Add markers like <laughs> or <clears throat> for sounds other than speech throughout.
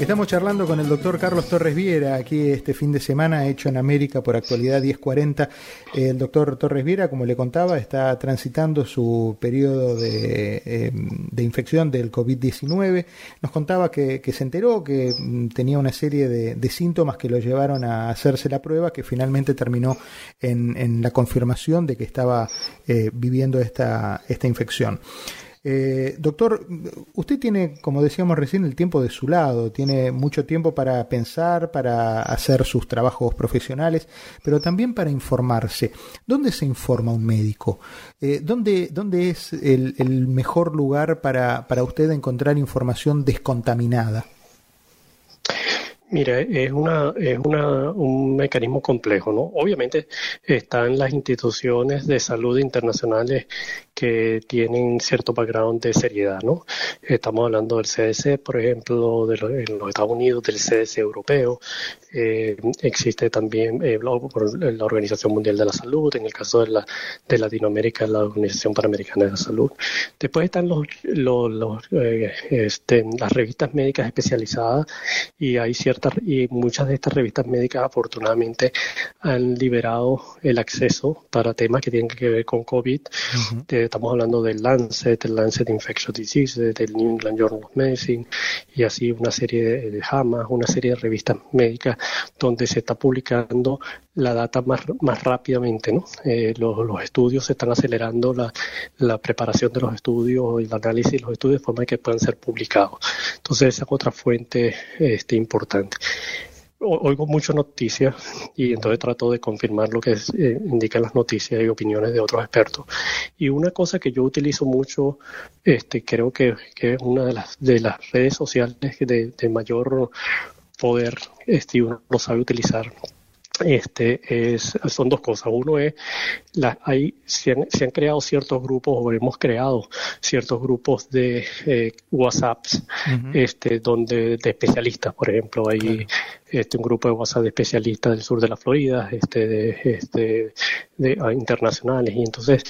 Estamos charlando con el doctor Carlos Torres Viera, aquí este fin de semana, hecho en América por actualidad 1040. El doctor Torres Viera, como le contaba, está transitando su periodo de, em, infección del COVID-19. Nos contaba que, se enteró que mm, tenía una serie de, síntomas que lo llevaron a hacerse la prueba, que finalmente terminó en, la confirmación de que estaba eh, viviendo esta, esta infección. Eh, doctor, usted tiene, como decíamos recién, el tiempo de su lado, tiene mucho tiempo para pensar, para hacer sus trabajos profesionales, pero también para informarse. ¿Dónde se informa un médico? Eh, ¿dónde, ¿dónde, es el, el mejor lugar para, para usted encontrar información descontaminada? Mira, es una es una, un mecanismo complejo, ¿no? Obviamente están las instituciones de salud internacionales que tienen cierto background de seriedad, ¿no? Estamos hablando del CDC, por ejemplo, de en los Estados Unidos, del CDC europeo, eh, existe también eh, la Organización Mundial de la Salud, en el caso de, la, de Latinoamérica, la Organización Panamericana de la Salud. Después están los, los, eh, este, las revistas médicas especializadas y hay ciertas, y muchas de estas revistas médicas afortunadamente han liberado el acceso para temas que tienen que ver con COVID. estamos hablando del Lancet, del Lancet Infectious Diseases, del New England Journal of Medicine y así una serie de, de JAMA, una serie de revistas médicas donde se está publicando la data más, más rápidamente. ¿no? Eh, los, los, estudios se están acelerando, la, la, preparación de los estudios y el análisis de los estudios de forma que puedan ser publicados. Entonces, esa es otra fuente este, importante oigo muchas noticias y entonces trato de confirmar lo que eh, indican las noticias y opiniones de otros expertos. Y una cosa que yo utilizo mucho, este, creo que, que es una de las, de las redes sociales de, de mayor poder este, uno lo sabe utilizar este es, son dos cosas. Uno es, la, hay, se han, se, han, creado ciertos grupos o hemos creado ciertos grupos de eh, WhatsApps este, donde, de especialistas, por ejemplo. Hay este, un grupo de WhatsApp de especialistas del sur de la Florida, este, de, este, de, ah, internacionales. Y entonces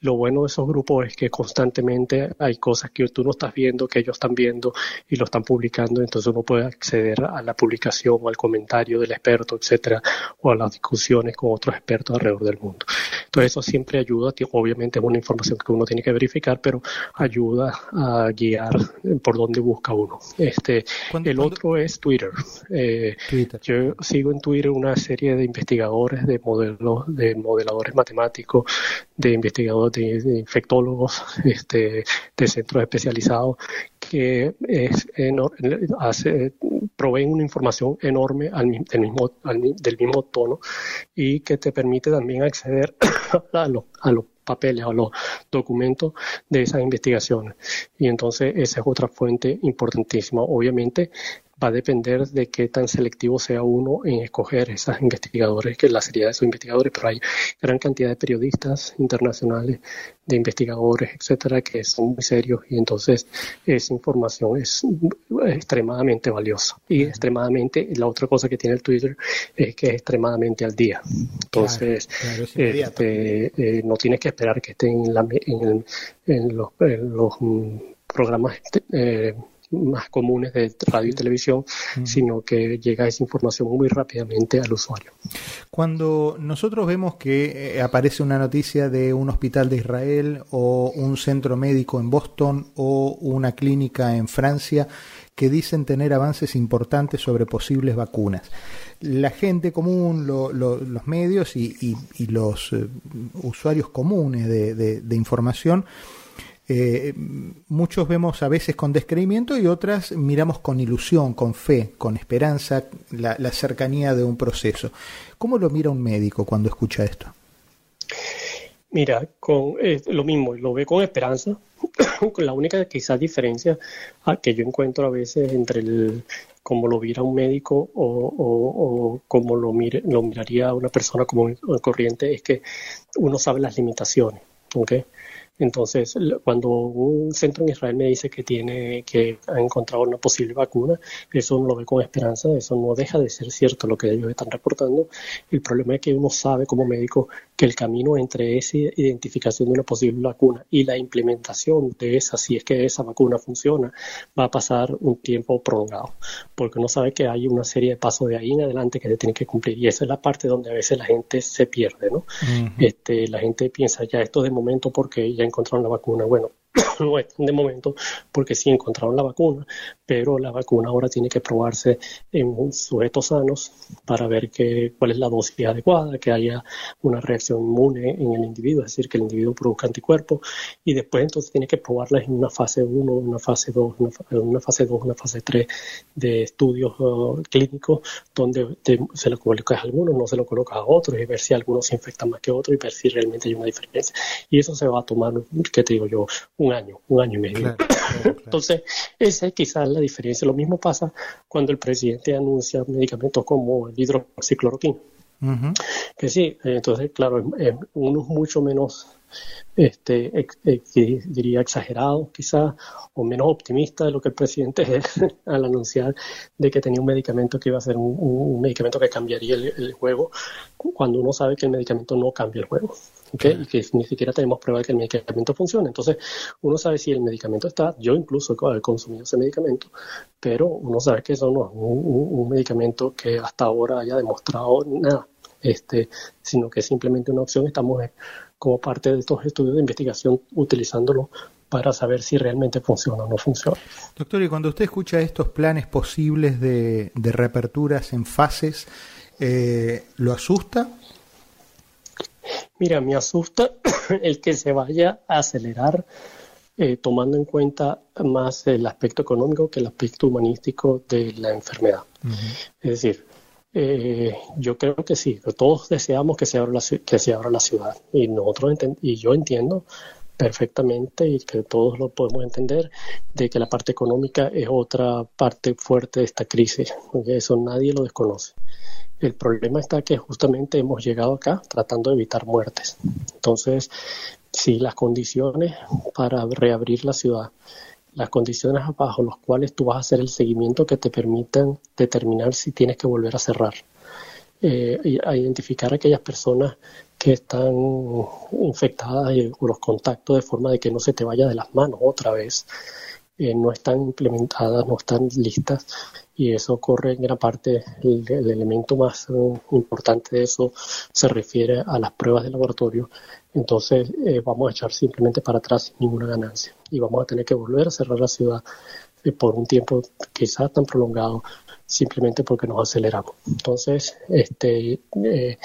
lo bueno de esos grupos es que constantemente hay cosas que tú no estás viendo, que ellos están viendo y lo están publicando, entonces uno puede acceder a la publicación o al comentario del experto, etcétera, o a las discusiones con otros expertos alrededor del mundo. Entonces eso siempre ayuda, obviamente es una información que uno tiene que verificar, pero ayuda a guiar por dónde busca uno. Este, el otro es Twitter. Eh, Yo sigo en Twitter una serie de investigadores, de modelos, de modeladores matemáticos, de investigadores de, infectólogos, <laughs> este, de centros especializados que es, hace, proveen una información enorme al, del, mismo, del mismo tono y que te permite también acceder <coughs> a, los, a los papeles o los documentos de esas investigaciones. Y entonces esa es otra fuente importantísima. Obviamente va a depender de qué tan selectivo sea uno en escoger esos investigadores, que la seriedad de esos investigadores, pero hay gran cantidad de periodistas internacionales, de investigadores, etcétera, que son muy serios y entonces esa información es extremadamente valiosa. Y extremadamente, la otra cosa que tiene el Twitter es que es extremadamente al día. Entonces, este, eh, no tienes que esperar que estén en, en, los, mm, programas eh, más comunes de radio y televisión, sino que llega esa información muy rápidamente al usuario. Cuando nosotros vemos que eh, aparece una noticia de un hospital de Israel o un centro médico en Boston o una clínica en Francia que dicen tener avances importantes sobre posibles vacunas. La gente común, los medios y, los eh, usuarios comunes de información eh, muchos vemos a veces con descreimiento y otras miramos con ilusión, con fe, con esperanza, la, cercanía de un proceso. ¿Cómo lo mira un médico cuando escucha esto? Mira, con lo mismo, lo ve con esperanza. <coughs> la única quizás diferencia que yo encuentro a veces entre el como lo viera un médico o, o, como lo, mire, lo miraría una persona como corriente es que uno sabe las limitaciones. ¿okay? Entonces, cuando un centro en Israel me dice que tiene que ha encontrado una posible vacuna, eso no lo ve con esperanza, eso no deja de ser cierto lo que ellos están reportando. El problema es que uno sabe como médico que el camino entre esa identificación de una posible vacuna y la implementación de esa, si es que esa vacuna funciona, va a pasar un tiempo prolongado, porque uno sabe que hay una serie de pasos de ahí en adelante que se tienen que cumplir y esa es la parte donde a veces la gente se pierde, ¿no? este, la gente piensa ya esto de momento porque ya encontraron la vacuna, bueno, <coughs> de momento porque sí encontraron la vacuna, pero la vacuna ahora tiene que probarse en sujetos sanos para ver que, cuál es la dosis adecuada, que haya una reacción inmune en el individuo, es decir, que el individuo produzca anticuerpos y después entonces tiene que probarla en una fase 1, una fase 2, una, fase 2, una fase 3 de estudios uh, clínicos donde se lo colocas a algunos, no se lo colocas a otros y ver si algunos se infectan más que otros y ver si realmente hay una diferencia. Y eso se va a tomar, ¿qué te digo yo? Un año, un año y medio. <coughs> Entonces, esa es quizás la diferencia. Lo mismo pasa cuando el presidente anuncia medicamentos como el hidroxicloroquina. Que sí, entonces, claro, uno es mucho menos este, diría exagerado quizás o menos optimista de lo que el presidente es <laughs> al anunciar de que tenía un medicamento que iba a ser un, medicamento que cambiaría el, juego cuando uno sabe que el medicamento no cambia el juego y que ni siquiera tenemos prueba de que el medicamento funcione entonces uno sabe si el medicamento está yo incluso he consumido ese medicamento pero uno sabe que eso no es un medicamento que hasta ahora haya demostrado nada este, sino que es simplemente una opción. Estamos como parte de estos estudios de investigación utilizándolo para saber si realmente funciona o no funciona. Doctor, y cuando usted escucha estos planes posibles de, reaperturas en fases, eh, ¿lo asusta? Mira, me asusta <clears throat> el que se vaya a acelerar eh, tomando en cuenta más el aspecto económico que el aspecto humanístico de la enfermedad. Es decir, eh, yo creo que sí, todos deseamos que se abra la, que se abra la ciudad y nosotros y yo entiendo perfectamente y que todos lo podemos entender de que la parte económica es otra parte fuerte de esta crisis, eso nadie lo desconoce. El problema está que justamente hemos llegado acá tratando de evitar muertes. Entonces, si las condiciones para reabrir la ciudad las condiciones bajo las cuales tú vas a hacer el seguimiento que te permitan determinar si tienes que volver a cerrar. Eh, a identificar aquellas personas que están infectadas o los contactos de forma de que no se te vaya de las manos otra vez. Eh, no están implementadas, no están listas y eso ocurre en gran parte, el, elemento más eh, importante de eso se refiere a las pruebas de laboratorio entonces eh, vamos a echar simplemente para atrás sin ninguna ganancia y vamos a tener que volver a cerrar la ciudad eh, por un tiempo quizás tan prolongado simplemente porque nos aceleramos. Entonces, este, eh,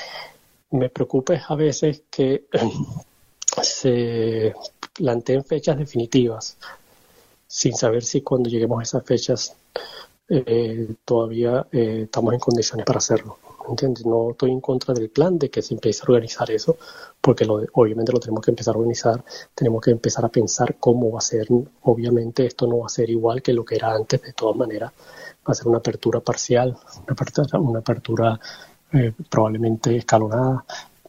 me preocupa a veces que <clears throat> se planteen fechas definitivas sin saber si cuando lleguemos a esas fechas todavía estamos en condiciones para hacerlo. No estoy en contra del plan de que se empiece a organizar eso, porque obviamente lo tenemos que empezar a organizar, tenemos que empezar a pensar cómo va a ser. Obviamente esto no va a ser igual que lo que era antes, de todas maneras, va a ser una apertura parcial, una apertura, una apertura eh, probablemente escalonada,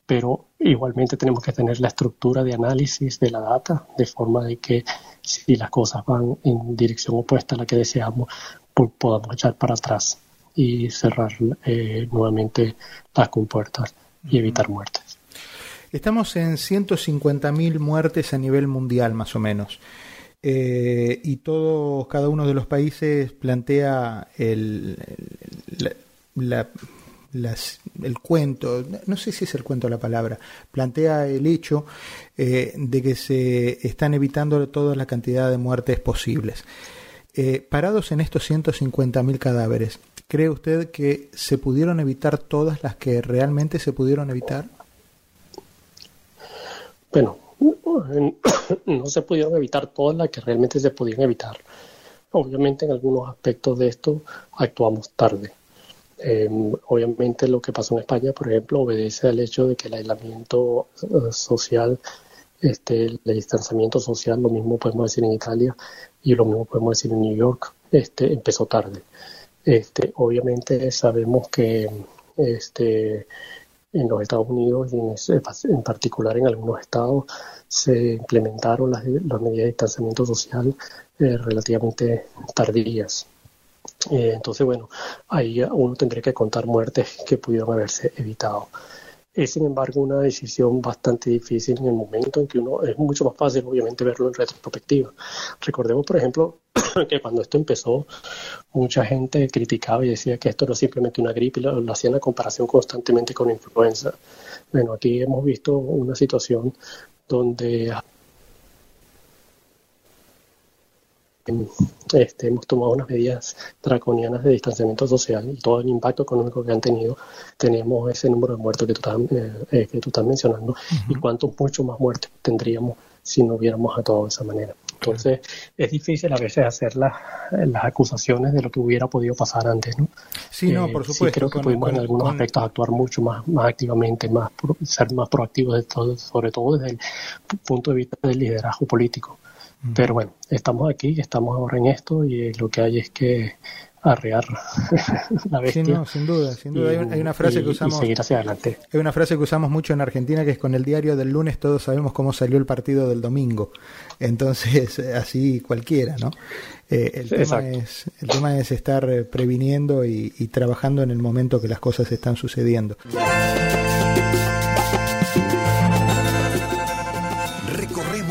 pero igualmente tenemos que tener la estructura de análisis de la data, de forma de que si las cosas van en dirección opuesta a la que deseamos, podamos echar para atrás y cerrar eh, nuevamente las compuertas y evitar muertes. Estamos en 150.000 muertes a nivel mundial, más o menos. Eh, y todo, cada uno de los países plantea el, el cuento, no sé si es el cuento la palabra, plantea el hecho eh, de que se están evitando toda la cantidad de muertes posibles. parados en estos 150.000 cadáveres, ¿Cree usted que se pudieron evitar todas las que realmente se pudieron evitar? Bueno, <coughs> no se pudieron evitar todas las que realmente se podían evitar. Obviamente en algunos aspectos de esto actuamos tarde. Em, obviamente lo que pasó en España, por ejemplo, obedece al hecho de que el aislamiento eh, social, este, el distanciamiento social, lo mismo podemos decir en Italia y lo mismo podemos decir en New York, este, empezó tarde. Este, obviamente sabemos que este, en los Estados Unidos y en, particular en algunos estados se implementaron las, medidas de distanciamiento social eh, relativamente tardías. Eh, entonces, bueno, ahí uno tendría que contar muertes que pudieron haberse evitado. Es, sin embargo, una decisión bastante difícil en el momento en que uno es mucho más fácil, obviamente, verlo en retrospectiva. Recordemos, por ejemplo, <clears throat> que cuando esto empezó, mucha gente criticaba y decía que esto es simplemente una gripe, lo, lo hacían la comparación constantemente con influenza. Bueno, aquí hemos visto una situación donde este, hemos tomado unas medidas draconianas de distanciamiento social y todo el impacto económico que han tenido, tenemos ese número de muertos que tú estás, eh, eh, que tú estás mencionando y cuántos mucho más muertes tendríamos si no hubiéramos actuado de esa manera. Entonces, es difícil a veces hacer las, las acusaciones de lo que hubiera podido pasar antes, ¿no? Sí, no, por supuesto. Sí, creo que pudimos en algunos aspectos actuar mucho más, más activamente, más ser más proactivos, de todo, sobre todo desde el punto de vista del liderazgo político. Pero bueno, estamos aquí, estamos ahora en esto y lo que hay es que arrear <laughs> la bestia. Sí, no, sin duda, sin duda. hay, una frase que usamos. seguir hacia adelante. Hay una frase que usamos mucho en Argentina que es con el diario del lunes todos sabemos cómo salió el partido del domingo. <laughs> Entonces, así cualquiera, ¿no? Eh, el, tema es, el tema es estar eh, previniendo y, y trabajando en el momento que las cosas están sucediendo.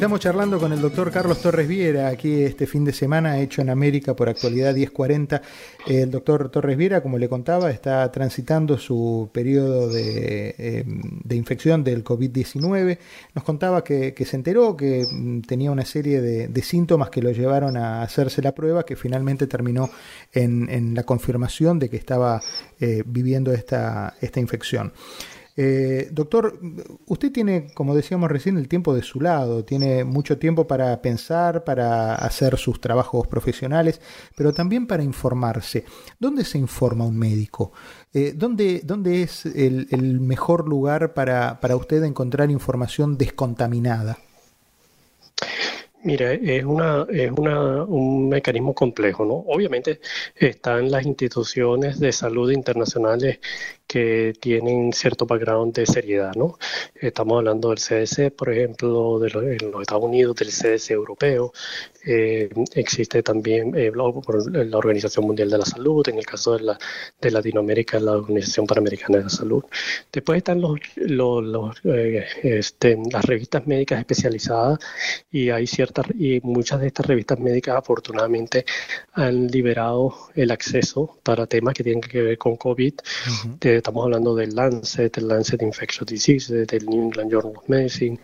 Estamos charlando con el doctor Carlos Torres Viera, aquí este fin de semana, hecho en América por actualidad 1040. El doctor Torres Viera, como le contaba, está transitando su periodo de, eh, infección del COVID-19. Nos contaba que, se enteró que mm, tenía una serie de, síntomas que lo llevaron a hacerse la prueba, que finalmente terminó en, la confirmación de que estaba eh, viviendo esta, esta infección. Eh, doctor, usted tiene, como decíamos recién, el tiempo de su lado, tiene mucho tiempo para pensar, para hacer sus trabajos profesionales, pero también para informarse. ¿Dónde se informa un médico? Eh, ¿dónde, ¿dónde, es el, el mejor lugar para, para usted encontrar información descontaminada? Mira, es una, es una, un mecanismo complejo, ¿no? Obviamente están las instituciones de salud internacionales que tienen cierto background de seriedad, ¿no? Estamos hablando del CDC, por ejemplo, de los, en los Estados Unidos, del CDC europeo, eh, existe también eh, la Organización Mundial de la Salud, en el caso de, la, de Latinoamérica, la Organización Panamericana de la Salud. Después están los, los, eh, este, las revistas médicas especializadas y hay ciertas y muchas de estas revistas médicas afortunadamente han liberado el acceso para temas que tienen que ver con COVID. Estamos hablando del Lancet, del Lancet Infectious Diseases, del New England Journal of Medicine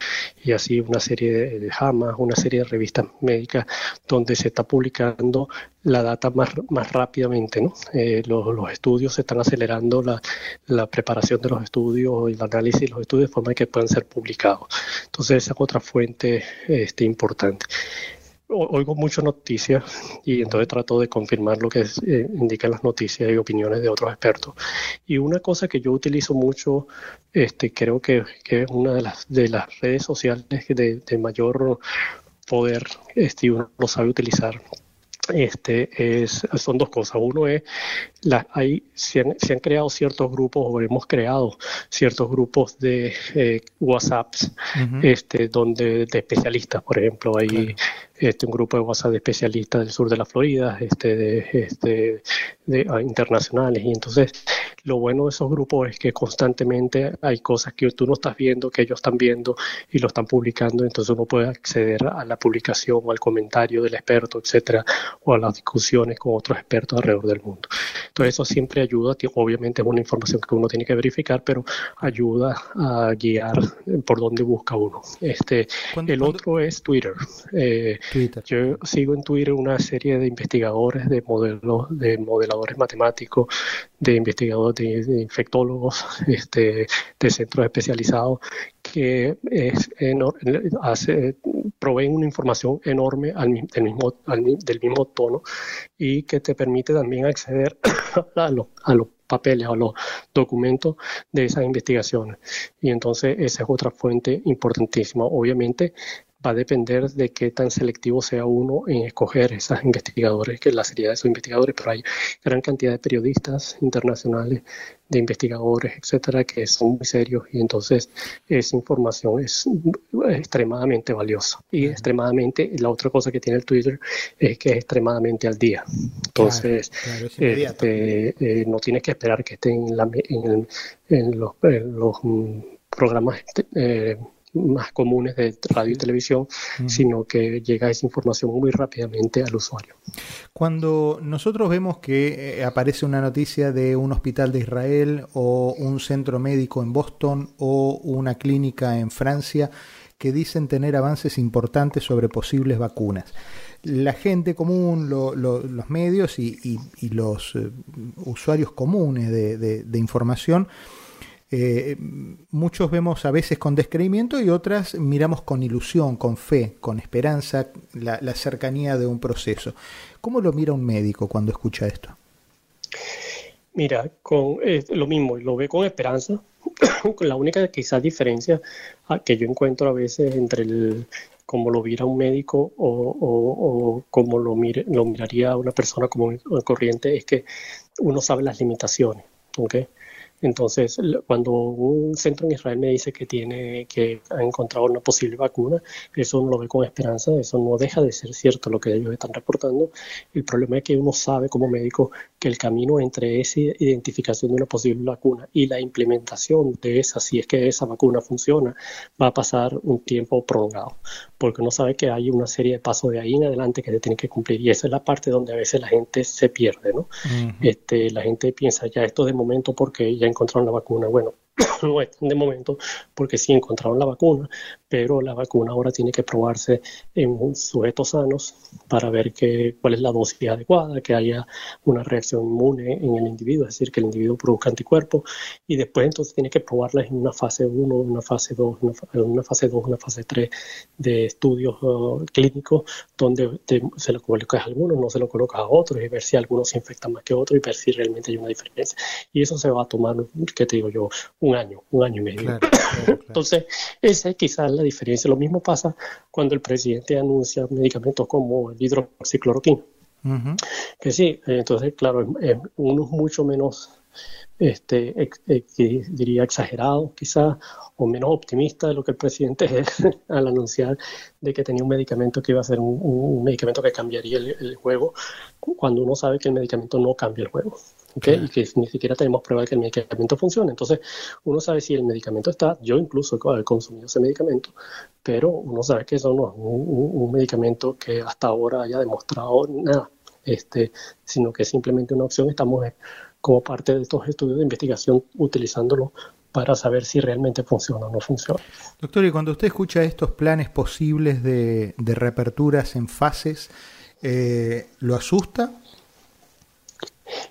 y así una serie de, JAMA, una serie de revistas médicas donde se está publicando la data más, más rápidamente. ¿no? Eh, los, estudios se están acelerando, la, la, preparación de los estudios y el análisis de los estudios de forma que puedan ser publicados. Entonces, esa es otra fuente este, importante oigo muchas noticias y entonces trato de confirmar lo que eh, indican las noticias y opiniones de otros expertos. Y una cosa que yo utilizo mucho, este, creo que, es una de las, de las redes sociales de, de mayor poder, este, uno lo sabe utilizar. Este es, son dos cosas. Uno es, la, hay, se han, se, han, creado ciertos grupos o hemos creado ciertos grupos de eh, WhatsApps este, donde de especialistas, por ejemplo, hay este, un grupo de WhatsApp de especialistas del sur de la Florida, este, de, este, de, ah, internacionales. Y entonces, lo bueno de esos grupos es que constantemente hay cosas que tú no estás viendo, que ellos están viendo y lo están publicando. Entonces, uno puede acceder a la publicación o al comentario del experto, etcétera, o a las discusiones con otros expertos alrededor del mundo. Entonces eso siempre ayuda, obviamente es una información que uno tiene que verificar, pero ayuda a guiar por dónde busca uno. Este, el otro es Twitter. Eh, Twitter. Yo sigo en Twitter una serie de investigadores, de modelos, de modeladores matemáticos, de investigadores, de, infectólogos, este, de centros especializados que es proveen una información enorme al, del, mismo, del mismo tono y que te permite también acceder <coughs> a los, a los papeles, a los documentos de esas investigaciones. Y entonces esa es otra fuente importantísima. Obviamente va a depender de qué tan selectivo sea uno en escoger esos investigadores, que es la seriedad de esos investigadores, pero hay gran cantidad de periodistas internacionales, de investigadores, etcétera, que son muy serios y entonces esa información es extremadamente valiosa. Y extremadamente, la otra cosa que tiene el Twitter es que es extremadamente al día. Entonces, este, eh, no tienes que esperar que estén en, en, los, los mm, programas eh, más comunes de radio y televisión, sino que llega esa información muy rápidamente al usuario. Cuando nosotros vemos que eh, aparece una noticia de un hospital de Israel o un centro médico en Boston o una clínica en Francia que dicen tener avances importantes sobre posibles vacunas, la gente común, los medios y, los eh, usuarios comunes de información, eh, muchos vemos a veces con descreimiento y otras miramos con ilusión, con fe, con esperanza, la, cercanía de un proceso. ¿Cómo lo mira un médico cuando escucha esto? Mira, con lo mismo, lo ve con esperanza. <coughs> la única quizás diferencia que yo encuentro a veces entre el como lo viera un médico o, o, como lo, lo miraría una persona como corriente es que uno sabe las limitaciones. Entonces, cuando un centro en Israel me dice que tiene que ha encontrado una posible vacuna, eso lo ve con esperanza, eso no deja de ser cierto lo que ellos están reportando. El problema es que uno sabe como médico que el camino entre esa identificación de una posible vacuna y la implementación de esa, si es que esa vacuna funciona, va a pasar un tiempo prolongado, porque uno sabe que hay una serie de pasos de ahí en adelante que se tienen que cumplir y esa es la parte donde a veces la gente se pierde, ¿no? este, la gente piensa ya esto de momento porque ya encontraron la vacuna. Bueno, <coughs> de momento porque sí encontraron la vacuna, pero la vacuna ahora tiene que probarse en sujetos sanos para ver que, cuál es la dosis adecuada, que haya una reacción inmune en el individuo, es decir, que el individuo produzca anticuerpos y después entonces tiene que probarla en una fase 1, una fase 2, una, fase 2, una fase 3 de estudios uh, clínicos donde se lo colocas a algunos, no se lo colocas a otros y ver si algunos se infectan más que otros y ver si realmente hay una diferencia. Y eso se va a tomar, ¿qué te digo yo? Un año, un año y medio. entonces, esa es quizás la diferencia. Lo mismo pasa cuando el presidente anuncia medicamentos como el hidroxicloroquina. Que sí, entonces, claro, uno es mucho menos, este, diría, exagerado quizás, o menos optimista de lo que el presidente es <laughs> al anunciar de que tenía un medicamento que iba a ser un, medicamento que cambiaría el, juego, cuando uno sabe que el medicamento no cambia el juego. y que ni siquiera tenemos prueba de que el medicamento funcione. Entonces, uno sabe si el medicamento está, yo incluso he consumido ese medicamento, pero uno sabe que eso no es un, medicamento que hasta ahora haya demostrado nada, este, sino que es simplemente una opción. Estamos como parte de estos estudios de investigación utilizándolo para saber si realmente funciona o no funciona. Doctor, y cuando usted escucha estos planes posibles de, reaperturas en fases, eh, ¿lo asusta?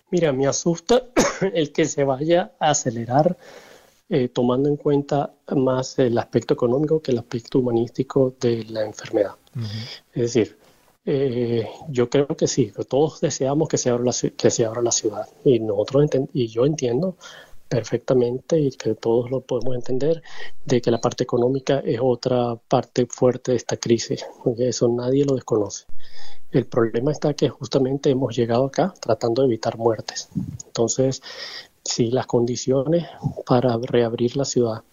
Mira, me asusta <clears throat> el que se vaya a acelerar eh, tomando en cuenta más el aspecto económico que el aspecto humanístico de la enfermedad. Es decir, eh, yo creo que sí, todos deseamos que se abra la, que se abra la ciudad y nosotros y yo entiendo perfectamente y que todos lo podemos entender de que la parte económica es otra parte fuerte de esta crisis, eso nadie lo desconoce. El problema está que justamente hemos llegado acá tratando de evitar muertes. Entonces, si las condiciones para reabrir la ciudad,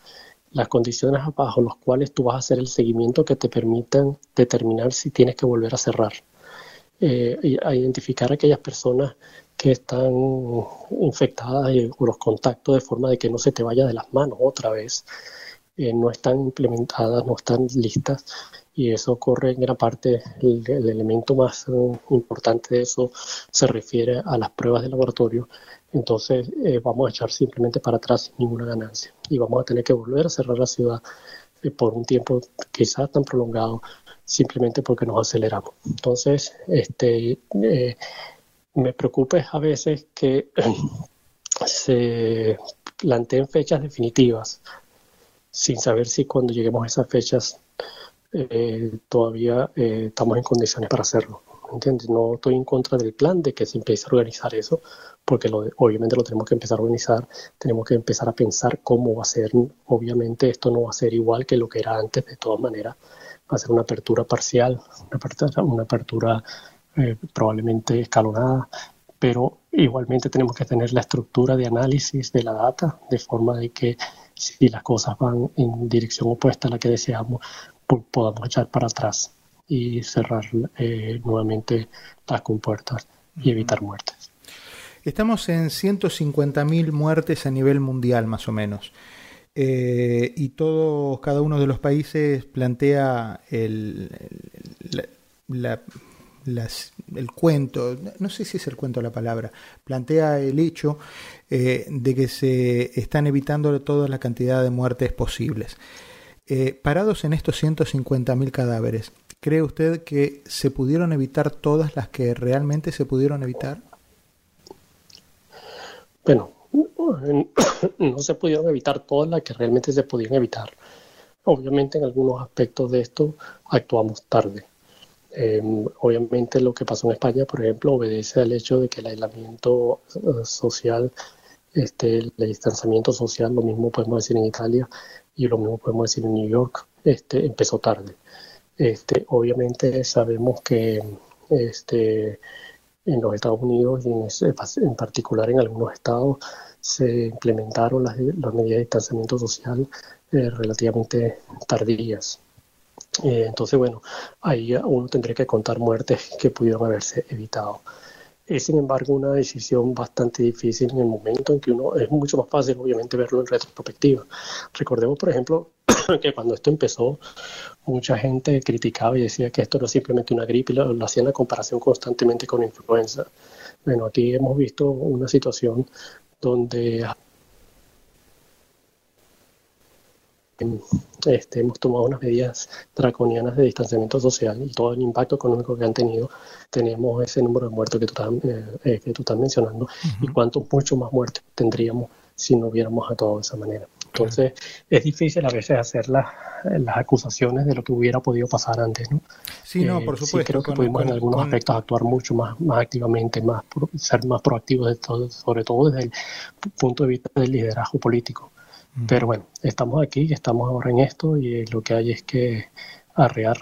las condiciones bajo las cuales tú vas a hacer el seguimiento que te permitan determinar si tienes que volver a cerrar, eh, a identificar a aquellas personas que están infectadas y, o los contactos de forma de que no se te vaya de las manos otra vez. eh, no están implementadas, no están listas y eso corre en gran parte, el, elemento más eh, importante de eso se refiere a las pruebas de laboratorio. Entonces eh, vamos a echar simplemente para atrás sin ninguna ganancia y vamos a tener que volver a cerrar la ciudad por un tiempo quizás tan prolongado simplemente porque nos aceleramos. Entonces, este, me preocupa a veces que <clears throat> se planteen fechas definitivas sin saber si cuando lleguemos a esas fechas eh, todavía eh, estamos en condiciones para hacerlo. ¿Entiendes? No estoy en contra del plan de que se empiece a organizar eso, porque lo, obviamente lo tenemos que empezar a organizar, tenemos que empezar a pensar cómo va a ser. Obviamente esto no va a ser igual que lo que era antes, de todas maneras, va a ser una apertura parcial, una apertura, una apertura eh, probablemente escalonada, pero igualmente tenemos que tener la estructura de análisis de la data, de forma de que si las cosas van en dirección opuesta a la que deseamos, podamos echar para atrás y cerrar eh, nuevamente las compuertas y evitar muertes. Estamos en 150.000 muertes a nivel mundial, más o menos. Eh, y todos, cada uno de los países plantea el, la el cuento, no sé si es el cuento la palabra, plantea el hecho eh, de que se están evitando toda la cantidad de muertes posibles. Eh, parados en estos 150.000 cadáveres, ¿cree usted que se pudieron evitar todas las que realmente se pudieron evitar? Bueno, <coughs> no se pudieron evitar todas las que realmente se podían evitar. Obviamente en algunos aspectos de esto actuamos tarde Em, obviamente lo que pasó en España, por ejemplo, obedece al hecho de que el aislamiento eh, social, este, el distanciamiento social, lo mismo podemos decir en Italia y lo mismo podemos decir en New York, este, empezó tarde. Este, obviamente sabemos que este, en los Estados Unidos y en, particular en algunos estados se implementaron las, medidas de distanciamiento social eh, relativamente tardías. Eh, entonces, bueno, ahí uno tendría que contar muertes que pudieron haberse evitado. Es, sin embargo, una decisión bastante difícil en el momento en que uno es mucho más fácil, obviamente, verlo en retrospectiva. Recordemos, por ejemplo, <laughs> que cuando esto empezó, mucha gente criticaba y decía que esto es simplemente una gripe y lo, lo hacían la comparación constantemente con influenza. Bueno, aquí hemos visto una situación donde este, hemos tomado unas medidas draconianas de distanciamiento social y todo el impacto económico que han tenido, tenemos ese número de muertos que tú estás, eh, eh, que tú estás mencionando y cuántos mucho más muertes tendríamos si no hubiéramos actuado de esa manera. Entonces, es difícil a veces hacer las, las acusaciones de lo que hubiera podido pasar antes, ¿no? Sí, no, por supuesto. Sí, creo que pudimos en algunos aspectos actuar mucho más, más activamente, más ser más proactivos, de todo, sobre todo desde el punto de vista del liderazgo político. Pero bueno, estamos aquí, estamos ahora en esto y lo que hay es que arrear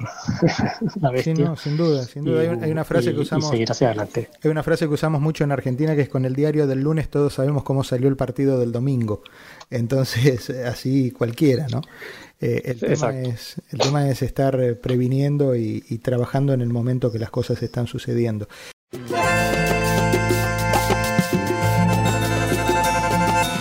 <laughs> la bestia. Sí, no, sin duda, sin duda. hay, una frase que usamos. seguir hacia adelante. Hay una frase que usamos mucho en Argentina que es con el diario del lunes todos sabemos cómo salió el partido del domingo. Entonces, <laughs> así cualquiera, ¿no? Eh, el, tema es, el tema es estar eh, previniendo y, y trabajando en el momento que las cosas están sucediendo.